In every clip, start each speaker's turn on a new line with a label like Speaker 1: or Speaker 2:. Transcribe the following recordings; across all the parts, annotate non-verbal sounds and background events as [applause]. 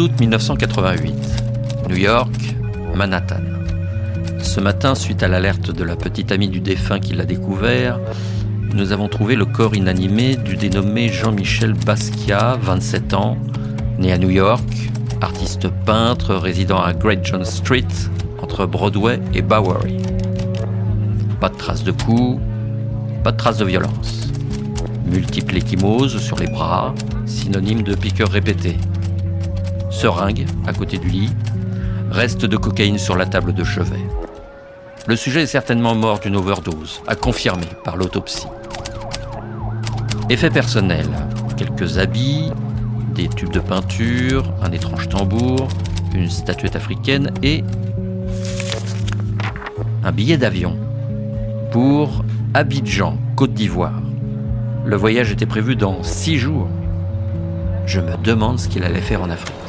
Speaker 1: août 1988, New York, Manhattan. Ce matin, suite à l'alerte de la petite amie du défunt qui l'a découvert, nous avons trouvé le corps inanimé du dénommé Jean-Michel Basquiat, 27 ans, né à New York, artiste peintre résidant à Great John Street, entre Broadway et Bowery. Pas de traces de coups, pas de traces de violence. Multiples échymoses sur les bras, synonyme de piqueur répété. Seringue à côté du lit, reste de cocaïne sur la table de chevet. Le sujet est certainement mort d'une overdose, à confirmer par l'autopsie. Effet personnel, quelques habits, des tubes de peinture, un étrange tambour, une statuette africaine et un billet d'avion pour Abidjan, Côte d'Ivoire. Le voyage était prévu dans six jours. Je me demande ce qu'il allait faire en Afrique.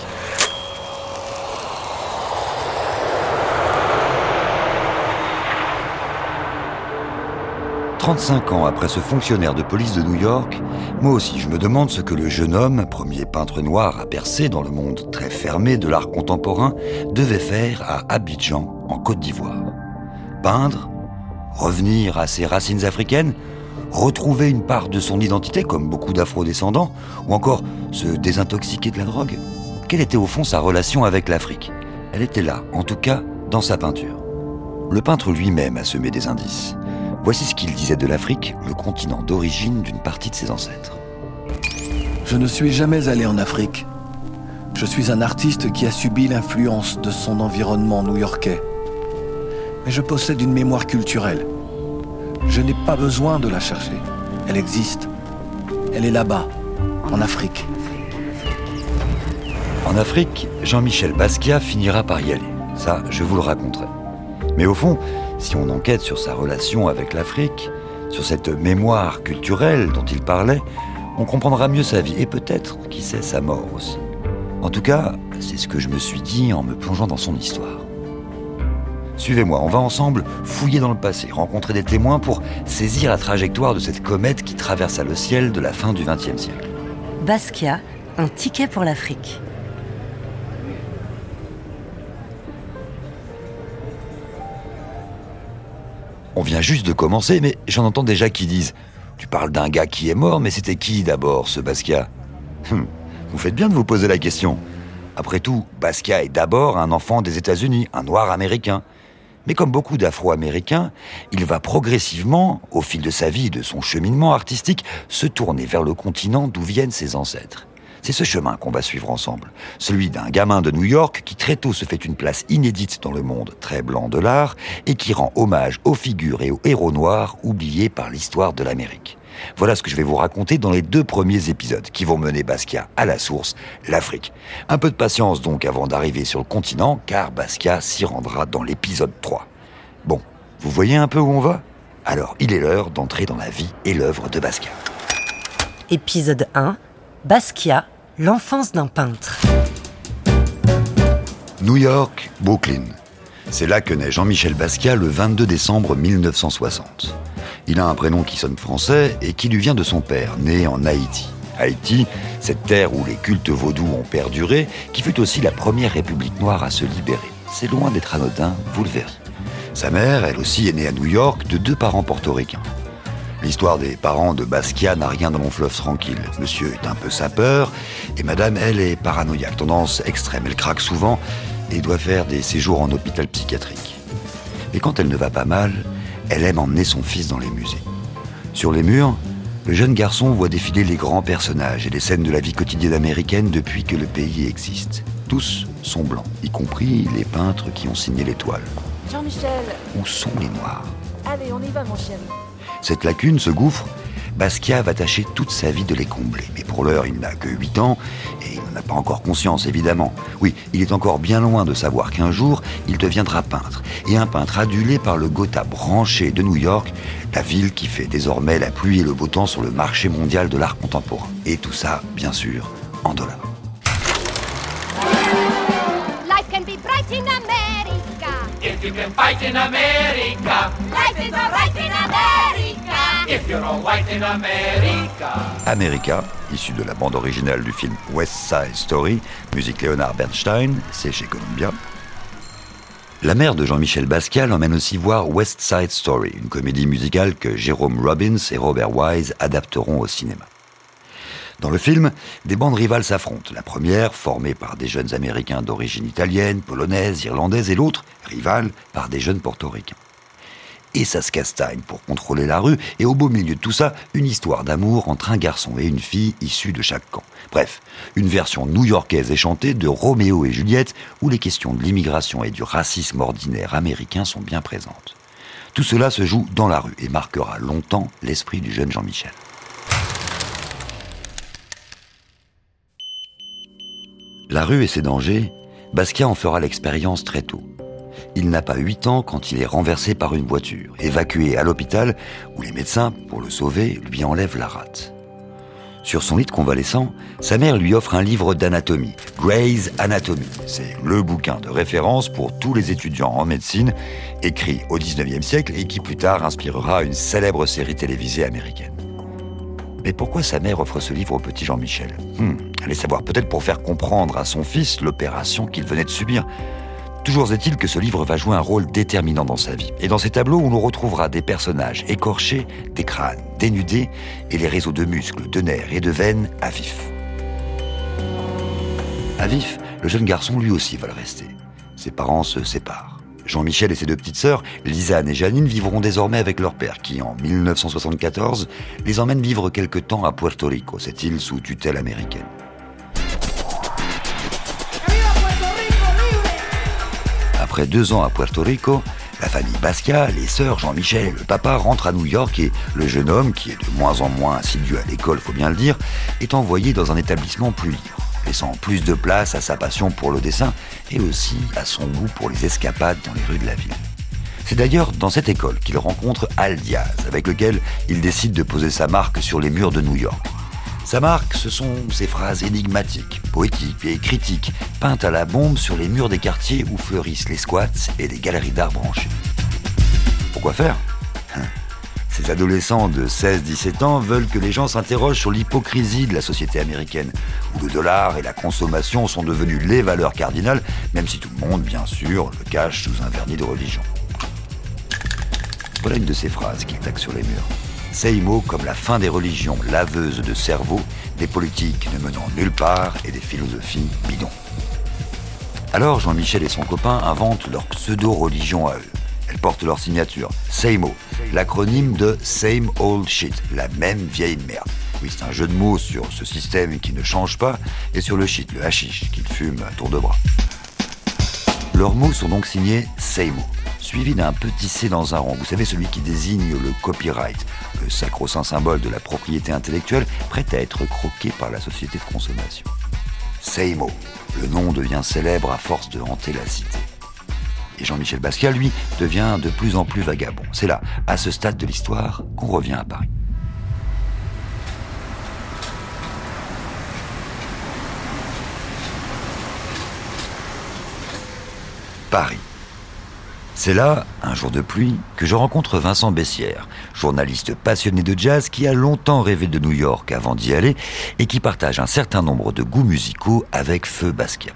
Speaker 2: 35 ans après ce fonctionnaire de police de New York, moi aussi je me demande ce que le jeune homme, premier peintre noir à percer dans le monde très fermé de l'art contemporain, devait faire à Abidjan, en Côte d'Ivoire. Peindre Revenir à ses racines africaines Retrouver une part de son identité comme beaucoup d'afro-descendants Ou encore se désintoxiquer de la drogue Quelle était au fond sa relation avec l'Afrique? Elle était là, en tout cas dans sa peinture. Le peintre lui-même a semé des indices. Voici ce qu'il disait de l'Afrique, le continent d'origine d'une partie de ses ancêtres.
Speaker 3: Je ne suis jamais allé en Afrique. Je suis un artiste qui a subi l'influence de son environnement new-yorkais. Mais je possède une mémoire culturelle. Je n'ai pas besoin de la chercher. Elle existe. Elle est là-bas, en Afrique.
Speaker 2: En Afrique, Jean-Michel Basquiat finira par y aller. Ça, je vous le raconterai. Mais au fond, si on enquête sur sa relation avec l'Afrique, sur cette mémoire culturelle dont il parlait, on comprendra mieux sa vie et peut-être, qui sait, sa mort aussi. En tout cas, c'est ce que je me suis dit en me plongeant dans son histoire. Suivez-moi, on va ensemble fouiller dans le passé, rencontrer des témoins pour saisir la trajectoire de cette comète qui traversa le ciel de la fin du XXe siècle.
Speaker 4: Basquiat, un ticket pour l'Afrique.
Speaker 2: On vient juste de commencer, mais j'en entends déjà qui disent Tu parles d'un gars qui est mort, mais c'était qui d'abord, ce Basquiat? Hum, Vous faites bien de vous poser la question. Après tout, Basquiat est d'abord un enfant des États-Unis, un noir américain. Mais comme beaucoup d'Afro-Américains, il va progressivement, au fil de sa vie et de son cheminement artistique, se tourner vers le continent d'où viennent ses ancêtres. C'est ce chemin qu'on va suivre ensemble. Celui d'un gamin de New York qui très tôt se fait une place inédite dans le monde très blanc de l'art et qui rend hommage aux figures et aux héros noirs oubliés par l'histoire de l'Amérique. Voilà ce que je vais vous raconter dans les deux premiers épisodes qui vont mener Basquiat à la source, l'Afrique. Un peu de patience donc avant d'arriver sur le continent, car Basquiat s'y rendra dans l'épisode 3. Bon, vous voyez un peu où on va? Alors, il est l'heure d'entrer dans la vie et l'œuvre de Basquiat.
Speaker 4: Épisode 1 Basquiat, l'enfance d'un peintre.
Speaker 2: New York, Brooklyn. C'est là que naît Jean-Michel Basquiat le 22 décembre 1960. Il a un prénom qui sonne français et qui lui vient de son père, né en Haïti. Haïti, cette terre où les cultes vaudous ont perduré, qui fut aussi la première république noire à se libérer. C'est loin d'être anodin, vous le verrez. Sa mère, elle aussi, est née à New York de deux parents portoricains. L'histoire des parents de Basquiat n'a rien de mon fleuve tranquille. Monsieur est un peu sapeur et madame, elle, est paranoïaque, tendance extrême. Elle craque souvent et doit faire des séjours en hôpital psychiatrique. Et quand elle ne va pas mal, elle aime emmener son fils dans les musées. Sur les murs, le jeune garçon voit défiler les grands personnages et les scènes de la vie quotidienne américaine depuis que le pays existe. Tous sont blancs, y compris les peintres qui ont signé l'étoile.
Speaker 5: Jean-Michel
Speaker 2: Où sont les noirs?
Speaker 5: Allez, on y va, mon chien.
Speaker 2: Cette lacune, ce gouffre, Basquiat va tâcher toute sa vie de les combler. Mais pour l'heure, il n'a que 8 ans et il n'en a pas encore conscience, évidemment. Oui, il est encore bien loin de savoir qu'un jour, il deviendra peintre. Et un peintre adulé par le Gotha branché de New York, la ville qui fait désormais la pluie et le beau temps sur le marché mondial de l'art contemporain. Et tout ça, bien sûr, en dollars.
Speaker 6: Life can be bright in America.
Speaker 7: If you can fight in America,
Speaker 6: Life is alright in America.
Speaker 2: America, issu de la bande originale du film West Side Story, musique Leonard Bernstein, c'est chez Columbia. La mère de Jean-Michel Basquiat l'emmène aussi voir West Side Story, une comédie musicale que Jérôme Robbins et Robert Wise adapteront au cinéma. Dans le film, des bandes rivales s'affrontent. La première, formée par des jeunes Américains d'origine italienne, polonaise, irlandaise, et l'autre, rivale, par des jeunes portoricains. Et ça castagne pour contrôler la rue, et au beau milieu de tout ça, une histoire d'amour entre un garçon et une fille issus de chaque camp. Bref, une version new-yorkaise et chantée de Roméo et Juliette, où les questions de l'immigration et du racisme ordinaire américain sont bien présentes. Tout cela se joue dans la rue et marquera longtemps l'esprit du jeune Jean-Michel. La rue et ses dangers, Basquiat en fera l'expérience très tôt. Il n'a pas 8 ans quand il est renversé par une voiture, évacué à l'hôpital où les médecins, pour le sauver, lui enlèvent la rate. Sur son lit de convalescent, sa mère lui offre un livre d'anatomie, Gray's Anatomy. C'est le bouquin de référence pour tous les étudiants en médecine, écrit au 19e siècle et qui plus tard inspirera une célèbre série télévisée américaine. Mais pourquoi sa mère offre ce livre au petit Jean-Michel? Hmm, Allez savoir, peut-être pour faire comprendre à son fils l'opération qu'il venait de subir. Toujours est-il que ce livre va jouer un rôle déterminant dans sa vie. Et dans ces tableaux, on retrouvera des personnages écorchés, des crânes dénudés et les réseaux de muscles, de nerfs et de veines à vif. À vif, le jeune garçon lui aussi va le rester. Ses parents se séparent. Jean-Michel et ses deux petites sœurs, Lisanne et Janine, vivront désormais avec leur père qui, en 1974, les emmène vivre quelque temps à Puerto Rico, cette île sous tutelle américaine. Après deux ans à Puerto Rico, la famille Basquiat, les sœurs Jean-Michel et le papa rentrent à New York et le jeune homme, qui est de moins en moins assidu à l'école, faut bien le dire, est envoyé dans un établissement plus libre laissant plus de place à sa passion pour le dessin et aussi à son goût pour les escapades dans les rues de la ville. C'est d'ailleurs dans cette école qu'il rencontre Al Diaz, avec lequel il décide de poser sa marque sur les murs de New York. Sa marque, ce sont ces phrases énigmatiques, poétiques et critiques, peintes à la bombe sur les murs des quartiers où fleurissent les squats et les galeries d'art branchés. Pourquoi faire? Hein? Ces adolescents de 16-17 ans veulent que les gens s'interrogent sur l'hypocrisie de la société américaine, où le dollar et la consommation sont devenus les valeurs cardinales, même si tout le monde, bien sûr, le cache sous un vernis de religion. Voilà une de ces phrases qu'il taxe sur les murs. Mots comme la fin des religions laveuses de cerveau, des politiques ne menant nulle part et des philosophies bidons. Alors Jean-Michel et son copain inventent leur pseudo-religion à eux. Elles portent leur signature, SAMO, l'acronyme de Same Old Shit, la même vieille merde. Oui, c'est un jeu de mots sur ce système qui ne change pas et sur le shit, le hashish, qu'ils fument à tour de bras. Leurs mots sont donc signés SAMO, suivis d'un petit C dans un rond. Vous savez, celui qui désigne le copyright, le sacro-saint symbole de la propriété intellectuelle, prête à être croqué par la société de consommation. SAMO, le nom devient célèbre à force de hanter la cité. Et Jean-Michel Basquiat, lui, devient de plus en plus vagabond. C'est là, à ce stade de l'histoire, qu'on revient à Paris. Paris. C'est là, un jour de pluie, que je rencontre Vincent Bessière, journaliste passionné de jazz qui a longtemps rêvé de New York avant d'y aller et qui partage un certain nombre de goûts musicaux avec Feu Basquiat.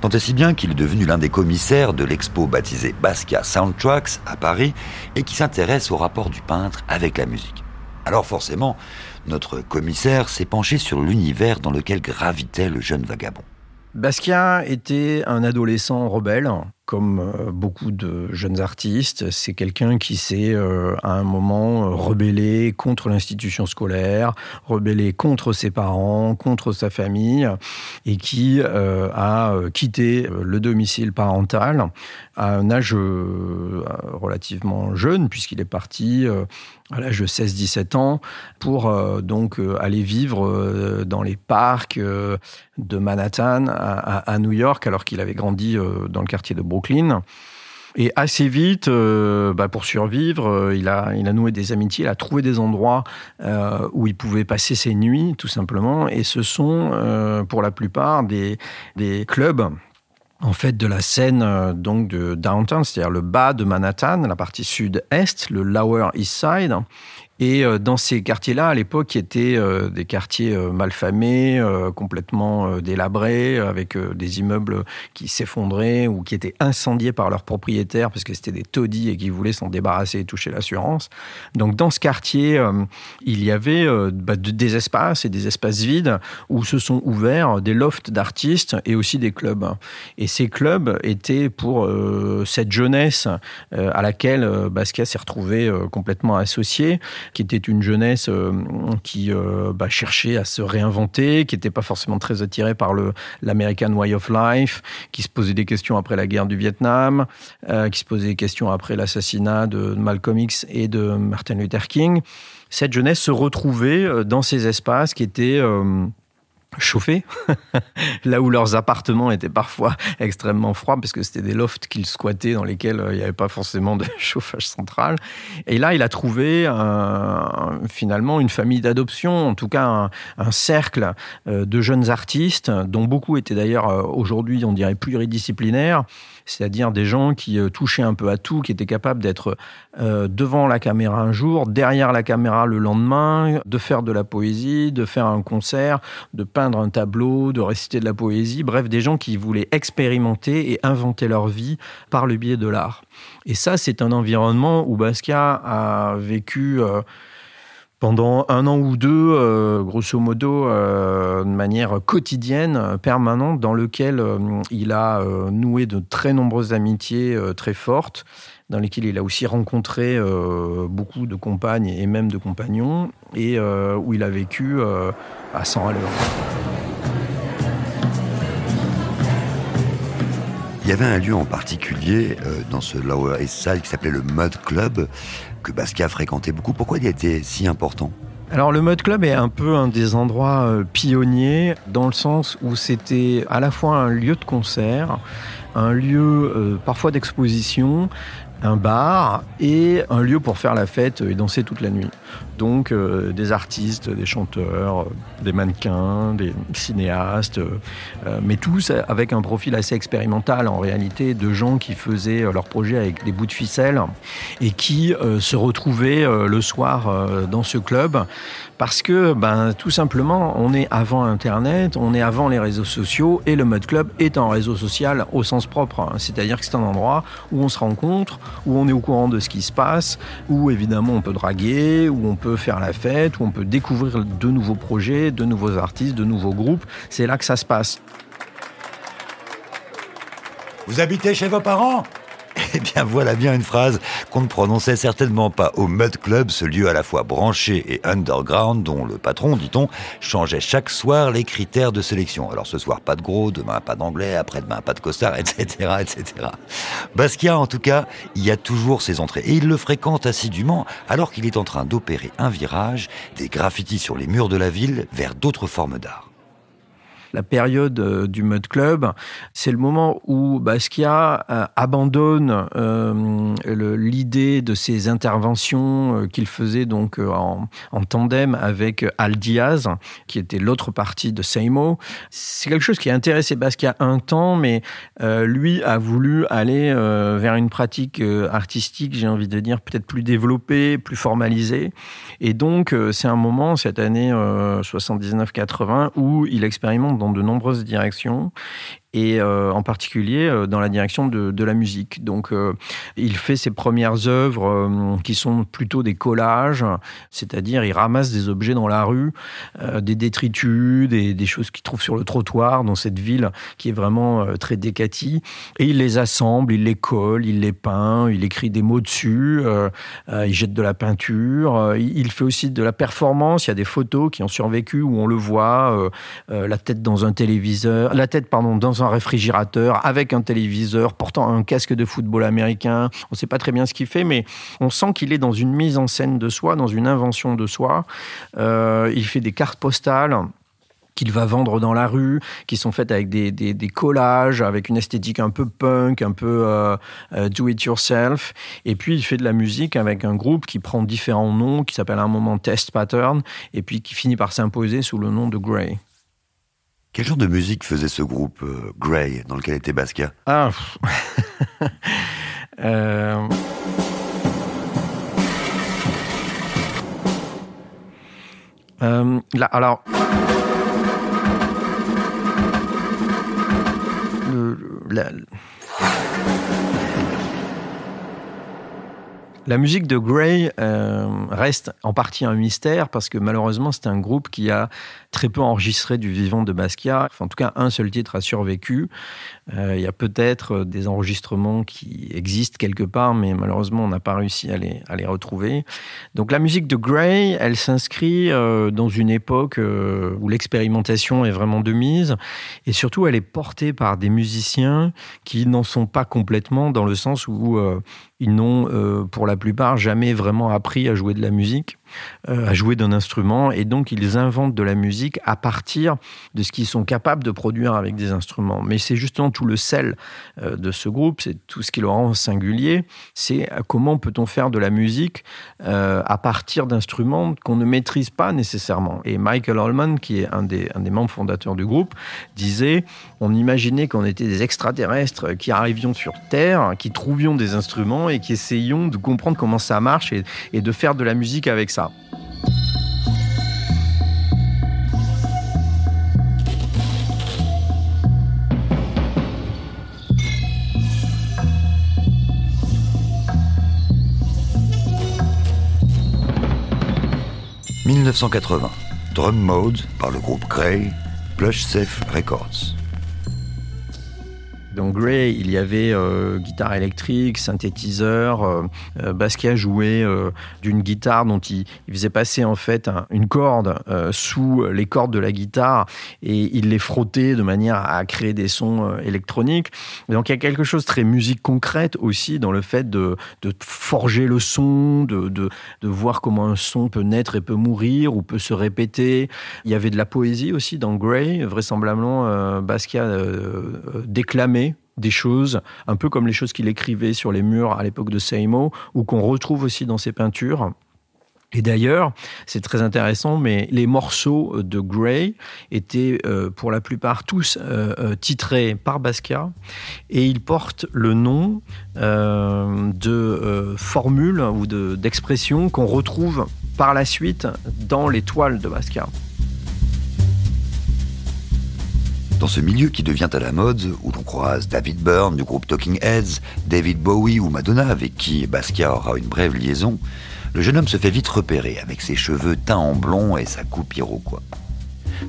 Speaker 2: Tant et si bien qu'il est devenu l'un des commissaires de l'expo baptisée Basquiat Soundtracks à Paris et qui s'intéresse au rapport du peintre avec la musique. Alors forcément, notre commissaire s'est penché sur l'univers dans lequel gravitait le jeune vagabond.
Speaker 7: Basquiat était un adolescent rebelle comme euh, beaucoup de jeunes artistes, c'est quelqu'un qui s'est euh, à un moment euh, rebellé contre l'institution scolaire, rebellé contre ses parents, contre sa famille, et qui a quitté le domicile parental à un âge relativement jeune, puisqu'il est parti à l'âge de 16-17 ans pour donc aller vivre dans les parcs de Manhattan à, New York, alors qu'il avait grandi dans le quartier de Brooklyn Et assez vite, euh, bah, pour survivre, euh, il, a, il a noué des amitiés, il a trouvé des endroits euh, où il pouvait passer ses nuits, tout simplement. Et ce sont, pour la plupart, des, des clubs en fait de la scène donc de downtown, c'est-à-dire le bas de Manhattan, la partie sud-est, le Lower East Side, Et euh, dans ces quartiers-là, à l'époque, qui étaient euh, des quartiers euh, malfamés, complètement délabrés, avec des immeubles qui s'effondraient ou qui étaient incendiés par leurs propriétaires parce que c'était des taudis et qui voulaient s'en débarrasser et toucher l'assurance. Donc dans ce quartier, il y avait bah, des espaces et des espaces vides où se sont ouverts des lofts d'artistes et aussi des clubs. Et ces clubs étaient pour cette jeunesse à laquelle Basquiat s'est retrouvé complètement associé qui était une jeunesse euh, qui euh, bah, cherchait à se réinventer, qui n'était pas forcément très attirée par l'American Way of Life, qui se posait des questions après la guerre du Vietnam, euh, qui se posait des questions après l'assassinat de Malcolm X et de Martin Luther King. Cette jeunesse se retrouvait dans ces espaces qui étaient chauffés, [laughs] là où leurs appartements étaient parfois [laughs] extrêmement froids, parce que c'était des lofts qu'ils squattaient dans lesquels euh, il n'y avait pas forcément de [laughs] chauffage central. Et là, il a trouvé finalement une famille d'adoption, en tout cas un, cercle euh, de jeunes artistes, dont beaucoup étaient d'ailleurs euh, aujourd'hui, on dirait, pluridisciplinaires c'est-à-dire des gens qui euh, touchaient un peu à tout, qui étaient capables d'être euh, devant la caméra un jour, derrière la caméra le lendemain, de faire de la poésie, de faire un concert, de peindre un tableau, de réciter de la poésie, bref, des gens qui voulaient expérimenter et inventer leur vie par le biais de l'art. Et ça, c'est un environnement où Basquiat a vécu... Euh, pendant un an ou deux, euh, grosso modo, euh, de manière quotidienne, permanente, dans lequel euh, il a noué de très nombreuses amitiés très fortes, dans lesquelles il a aussi rencontré beaucoup de compagnes et même de compagnons, et où il a vécu à 100 à.
Speaker 2: Il y avait un lieu en particulier dans ce Lower East Side qui s'appelait le Mud Club, que Basquiat fréquentait beaucoup. Pourquoi il été si important?
Speaker 7: Alors le Mud Club est un peu un des endroits euh, pionniers dans le sens où c'était à la fois un lieu de concert, un lieu euh, parfois d'exposition, un bar et un lieu pour faire la fête et danser toute la nuit. Donc euh, des artistes, des chanteurs, euh, des mannequins, des cinéastes, euh, mais tous avec un profil assez expérimental en réalité, de gens qui faisaient leurs projets avec des bouts de ficelle et qui se retrouvaient le soir dans ce club parce que ben, tout simplement on est avant Internet, on est avant les réseaux sociaux et le Mud Club est un réseau social au sens propre, hein. c'est-à-dire que c'est un endroit où on se rencontre, où on est au courant de ce qui se passe, où évidemment on peut draguer, on peut faire la fête, où on peut découvrir de nouveaux projets, de nouveaux artistes, de nouveaux groupes. C'est là que ça se passe.
Speaker 2: Vous habitez chez vos parents? Eh bien voilà bien une phrase qu'on ne prononçait certainement pas au Mud Club, ce lieu à la fois branché et underground dont le patron, dit-on, changeait chaque soir les critères de sélection. Alors ce soir pas de gros, demain pas d'anglais, après-demain pas de costard, [laughs] etc., etc. Basquiat en tout cas, y a toujours ses entrées et il le fréquente assidûment alors qu'il est en train d'opérer un virage des graffitis sur les murs de la ville vers d'autres formes d'art
Speaker 7: la période euh, du Mud Club, c'est le moment où Basquiat euh, abandonne euh, l'idée de ses interventions qu'il faisait donc en, tandem avec Al Diaz, qui était l'autre partie de Seimo. C'est quelque chose qui a intéressé Basquiat un temps, mais lui a voulu aller vers une pratique artistique, j'ai envie de dire, peut-être plus développée, plus formalisée. Et donc, c'est un moment, cette année 79-80, où il expérimente de nombreuses directions et euh, en particulier euh, dans la direction de, la musique. Donc euh, il fait ses premières œuvres qui sont plutôt des collages, c'est-à-dire il ramasse des objets dans la rue, des détritus, des, des choses qu'il trouve sur le trottoir dans cette ville qui est vraiment très décatie, et il les assemble, il les colle, il les peint, il écrit des mots dessus, il jette de la peinture, il fait aussi de la performance, il y a des photos qui ont survécu où on le voit, la tête dans un téléviseur, la tête pardon dans un un réfrigérateur, avec un téléviseur, portant un casque de football américain. On ne sait pas très bien ce qu'il fait, mais on sent qu'il est dans une mise en scène de soi, dans une invention de soi. Euh, il fait des cartes postales qu'il va vendre dans la rue, qui sont faites avec des, collages, avec une esthétique un peu punk, un peu euh, euh, do it yourself. Et puis il fait de la musique avec un groupe qui prend différents noms, qui s'appelle à un moment Test Pattern, et puis qui finit par s'imposer sous le nom de Grey.
Speaker 2: Quel genre de musique faisait ce groupe euh, Grey dans lequel était Basquiat?
Speaker 7: Ah [laughs] euh, Euh, là, alors. Le- la, la musique de Grey euh, reste en partie un mystère parce que malheureusement c'est un groupe qui a très peu enregistré du vivant de Basquiat. En tout cas, un seul titre a survécu. Euh, il y a peut-être des enregistrements qui existent quelque part, mais malheureusement on n'a pas réussi à les, à les retrouver. Donc la musique de Grey, elle s'inscrit euh, dans une époque où l'expérimentation est vraiment de mise, et surtout elle est portée par des musiciens qui n'en sont pas complètement, dans le sens où ils n'ont euh, pour la plupart jamais vraiment appris à jouer de la musique, à jouer d'un instrument, et donc ils inventent de la musique à partir de ce qu'ils sont capables de produire avec des instruments. Mais c'est justement tout le sel euh, de ce groupe, c'est tout ce qui le rend singulier, c'est euh, comment peut-on faire de la musique euh, à partir d'instruments qu'on ne maîtrise pas nécessairement? Et Michael Holman, qui est un des, un des membres fondateurs du groupe, disait on imaginait qu'on était des extraterrestres qui arrivions sur Terre, qui trouvions des instruments et qui essayions de comprendre comment ça marche et, et de faire de la musique avec ça.
Speaker 2: « 1980. Drum Mode par le groupe Grey, Plush Safe Records.
Speaker 7: Dans Grey, il y avait euh, guitare électrique, synthétiseur. euh, euh, Basquiat jouait d'une guitare dont il, faisait passer en fait un- une corde sous les cordes de la guitare et il les frottait de manière à créer des sons électroniques. Donc il y a quelque chose de très musique concrète aussi dans le fait de, forger le son, de, voir comment un son peut naître et peut mourir ou peut se répéter. Il y avait de la poésie aussi dans Grey. Vraisemblablement, Basquiat déclamait des choses, un peu comme les choses qu'il écrivait sur les murs à l'époque de Seymour, ou qu'on retrouve aussi dans ses peintures. Et d'ailleurs, c'est très intéressant, mais les morceaux de Gray étaient euh, pour la plupart tous euh, euh, titrés par Basquiat, et ils portent le nom de formules ou de- d'expressions qu'on retrouve par la suite dans les toiles de Basquiat.
Speaker 2: Dans ce milieu qui devient à la mode, où l'on croise David Byrne du groupe Talking Heads, David Bowie ou Madonna, avec qui Basquiat aura une brève liaison, le jeune homme se fait vite repérer avec ses cheveux teints en blond et sa coupe iroquois.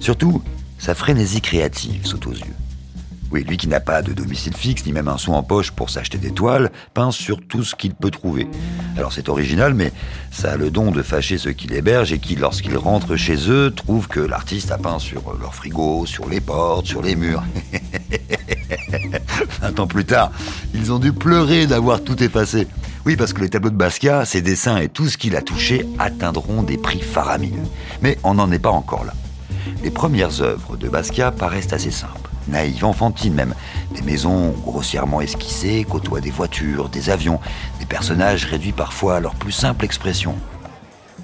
Speaker 2: Surtout, sa frénésie créative saute aux yeux. Oui, lui qui n'a pas de domicile fixe, ni même un sou en poche pour s'acheter des toiles, peint sur tout ce qu'il peut trouver. Alors c'est original, mais ça a le don de fâcher ceux qui l'hébergent et qui, lorsqu'ils rentrent chez eux, trouvent que l'artiste a peint sur leur frigo, sur les portes, sur les murs. [laughs] Un ans plus tard, ils ont dû pleurer d'avoir tout effacé. Oui, parce que les tableaux de Basquiat, ses dessins et tout ce qu'il a touché atteindront des prix faramineux. Mais on n'en est pas encore là. Les premières œuvres de Basquiat paraissent assez simples, naïves, enfantines même. Des maisons grossièrement esquissées côtoient des voitures, des avions, des personnages réduits parfois à leur plus simple expression.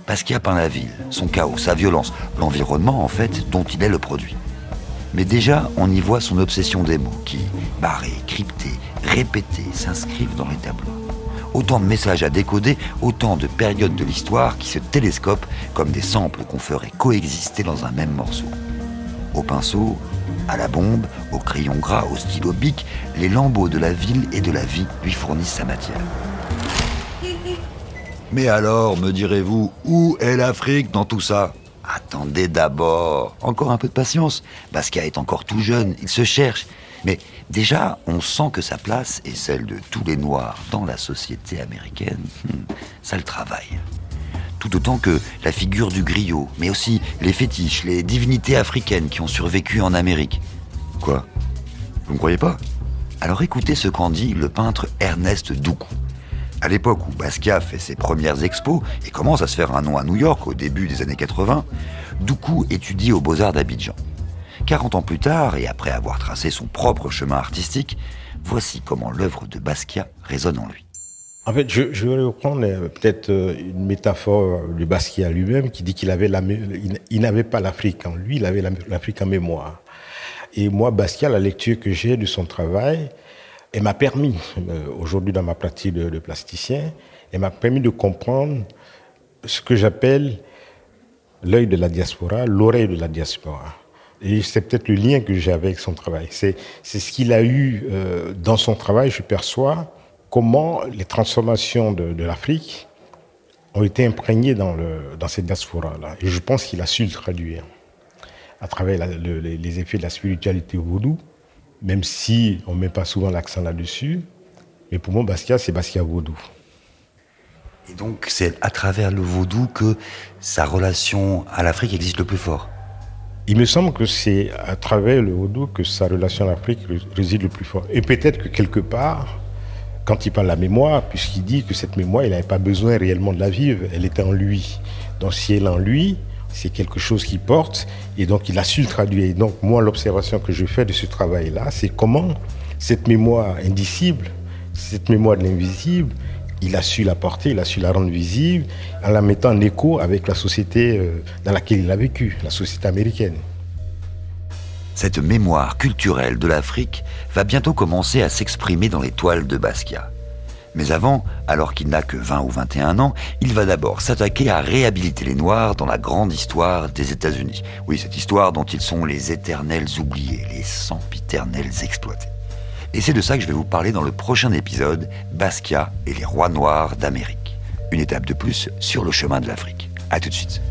Speaker 2: Basquiat peint la ville, son chaos, sa violence, l'environnement en fait dont il est le produit. Mais déjà, on y voit son obsession des mots qui, barrés, cryptés, répétés, s'inscrivent dans les tableaux. Autant de messages à décoder, autant de périodes de l'histoire qui se télescopent comme des samples qu'on ferait coexister dans un même morceau. Au pinceau, à la bombe, au crayon gras, au stylo bic, les lambeaux de la ville et de la vie lui fournissent sa matière. Mais alors, me direz-vous, où est l'Afrique dans tout ça? Attendez d'abord, encore un peu de patience. Basquiat est encore tout jeune, il se cherche. Mais déjà, on sent que sa place est celle de tous les Noirs dans la société américaine. Hmm, ça le travaille. Tout autant que la figure du griot, mais aussi les fétiches, les divinités africaines qui ont survécu en Amérique. Quoi? Vous ne croyez pas? Alors écoutez ce qu'en dit le peintre Ernest Doucou. À l'époque où Basquiat fait ses premières expos et commence à se faire un nom à New York au début des années 80, Doucou étudie aux Beaux-Arts d'Abidjan. 40 ans plus tard, et après avoir tracé son propre chemin artistique, voici comment l'œuvre de Basquiat résonne en lui.
Speaker 8: En fait, je, je vais reprendre euh, peut-être euh, une métaphore de Basquiat lui-même qui dit qu'il n'avait pas l'Afrique en lui, il avait la- l'Afrique en mémoire. Et moi, Basquiat, la lecture que j'ai de son travail, elle m'a permis, euh, aujourd'hui dans ma pratique de, plasticien, elle m'a permis de comprendre ce que j'appelle l'œil de la diaspora, l'oreille de la diaspora. Et c'est peut-être le lien que j'ai avec son travail. C'est ce qu'il a eu euh, dans son travail, je perçois comment les transformations de, de l'Afrique ont été imprégnées dans, le, dans cette diaspora-là. Et je pense qu'il a su le traduire à travers la, le, les effets de la spiritualité vaudou, même si on ne met pas souvent l'accent là-dessus. Mais pour moi, Basquiat, c'est Basquiat vaudou.
Speaker 2: Et donc, c'est à travers le vaudou que sa relation à l'Afrique existe le plus fort.
Speaker 8: Il me semble que c'est à travers le vaudou que sa relation à l'Afrique réside le plus fort. Et peut-être que quelque part, quand il parle de la mémoire, puisqu'il dit que cette mémoire, il n'avait pas besoin réellement de la vivre, elle était en lui. Donc si elle est en lui, c'est quelque chose qui porte, et donc il a su le traduire. Et donc moi, l'observation que je fais de ce travail-là, c'est comment cette mémoire indicible, cette mémoire de l'invisible, il a su la porter, il a su la rendre visible en la mettant en écho avec la société euh, dans laquelle il a vécu, la société américaine.
Speaker 2: Cette mémoire culturelle de l'Afrique va bientôt commencer à s'exprimer dans les toiles de Basquiat. Mais avant, alors qu'il n'a que 20 ou 21 ans, il va d'abord s'attaquer à réhabiliter les Noirs dans la grande histoire des États-Unis. Oui, cette histoire dont ils sont les éternels oubliés, les sempiternels exploités. Et c'est de ça que je vais vous parler dans le prochain épisode, Basquiat et les rois noirs d'Amérique. Une étape de plus sur le chemin de l'Afrique. A tout de suite.